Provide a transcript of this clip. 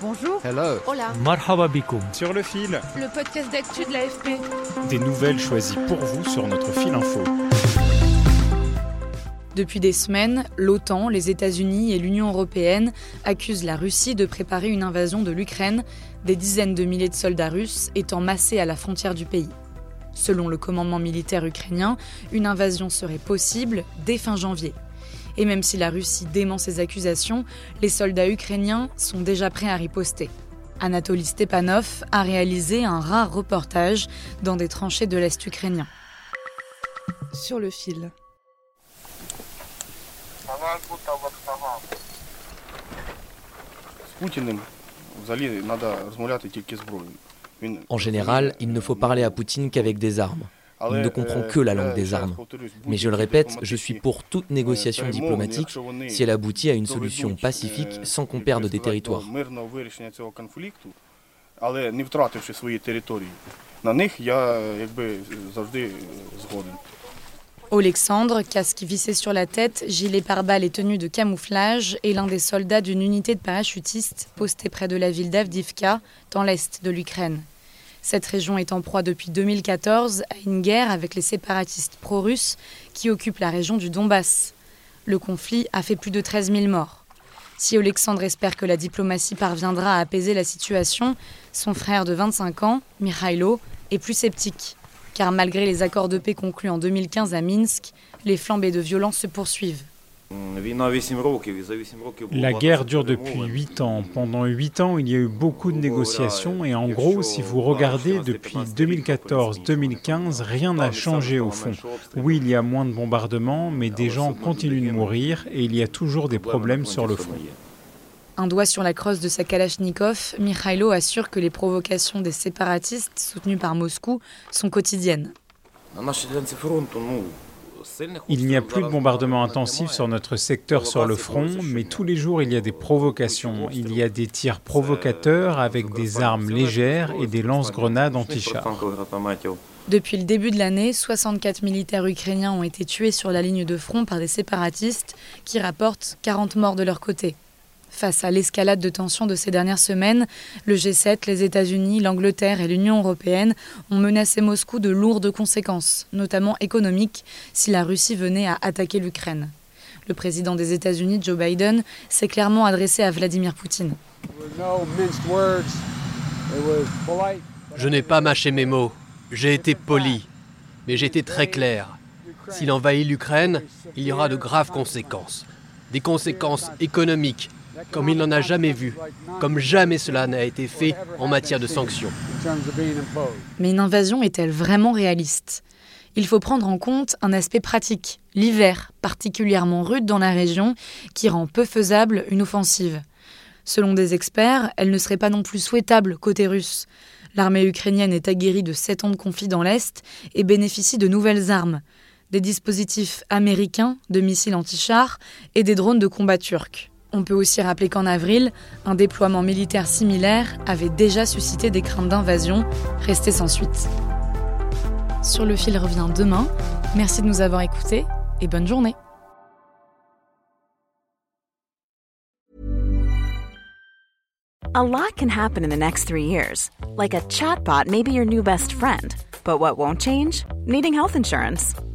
Bonjour. Hello. Hola. Marhaba bikoum. Sur le fil, Le podcast d'actu de l'AFP. des nouvelles choisies pour vous sur notre fil info. Depuis des semaines, l'OTAN, les États-Unis et l'Union européenne accusent la Russie de préparer une invasion de l'Ukraine, des dizaines de milliers de soldats russes étant massés à la frontière du pays. Selon le commandement militaire ukrainien, une invasion serait possible dès fin janvier. Et même si la Russie dément ces accusations, les soldats ukrainiens sont déjà prêts à riposter. Anatoly Stepanov a réalisé un rare reportage dans des tranchées de l'Est ukrainien. Sur le fil. En général, il ne faut parler à Poutine qu'avec des armes. Il ne comprend que la langue des armes. Mais je le répète, je suis pour toute négociation diplomatique si elle aboutit à une solution pacifique sans qu'on perde des territoires. Мирного вирішення цього конфлікту, але не втративши свої території. На них я якби завжди згоден. Alexandre, casque vissé sur la tête, gilet pare-balles et tenue de camouflage, est l'un des soldats d'une unité de parachutistes postée près de la ville d'Avdivka, dans l'est de l'Ukraine. Cette région est en proie depuis 2014 à une guerre avec les séparatistes pro-russes qui occupent la région du Donbass. Le conflit a fait plus de 13 000 morts. Si Alexandre espère que la diplomatie parviendra à apaiser la situation, son frère de 25 ans, Mikhailo, est plus sceptique. Car malgré les accords de paix conclus en 2015 à Minsk, les flambées de violence se poursuivent. La guerre dure depuis 8 ans. Pendant 8 ans, il y a eu beaucoup de négociations et en gros, si vous regardez depuis 2014-2015, rien n'a changé au fond. Oui, il y a moins de bombardements, mais des gens continuent de mourir et il y a toujours des problèmes sur le front. Un doigt sur la crosse de sa Kalachnikov, Mikhailo assure que les provocations des séparatistes soutenus par Moscou sont quotidiennes. Il n'y a plus de bombardements intensifs sur notre secteur sur le front, mais tous les jours il y a des provocations. Il y a des tirs provocateurs avec des armes légères et des lance-grenades anti-chars. Depuis le début de l'année, 64 militaires ukrainiens ont été tués sur la ligne de front par des séparatistes qui rapportent 40 morts de leur côté. Face à l'escalade de tensions de ces dernières semaines, le G7, les États-Unis, l'Angleterre et l'Union européenne ont menacé Moscou de lourdes conséquences, notamment économiques, si la Russie venait à attaquer l'Ukraine. Le président des États-Unis, Joe Biden, s'est clairement adressé à Vladimir Poutine. Je n'ai pas mâché mes mots. J'ai été poli. Mais j'ai été très clair. S'il envahit l'Ukraine, il y aura de graves conséquences. Des conséquences économiques, comme il n'en a jamais vu, comme jamais cela n'a été fait en matière de sanctions. Mais une invasion est-elle vraiment réaliste? Il faut prendre en compte un aspect pratique, l'hiver, particulièrement rude dans la région, qui rend peu faisable une offensive. Selon des experts, elle ne serait pas non plus souhaitable côté russe. L'armée ukrainienne est aguerrie de 7 ans de conflit dans l'Est et bénéficie de nouvelles armes, des dispositifs américains de missiles anti-chars et des drones de combat turcs. On peut aussi rappeler qu'en avril, un déploiement militaire similaire avait déjà suscité des craintes d'invasion, restées sans suite. Sur le fil revient demain. Merci de nous avoir écoutés et bonne journée. A lot can happen in the next three years. Like a chatbot may be your new best friend. But what won't change? Needing health insurance.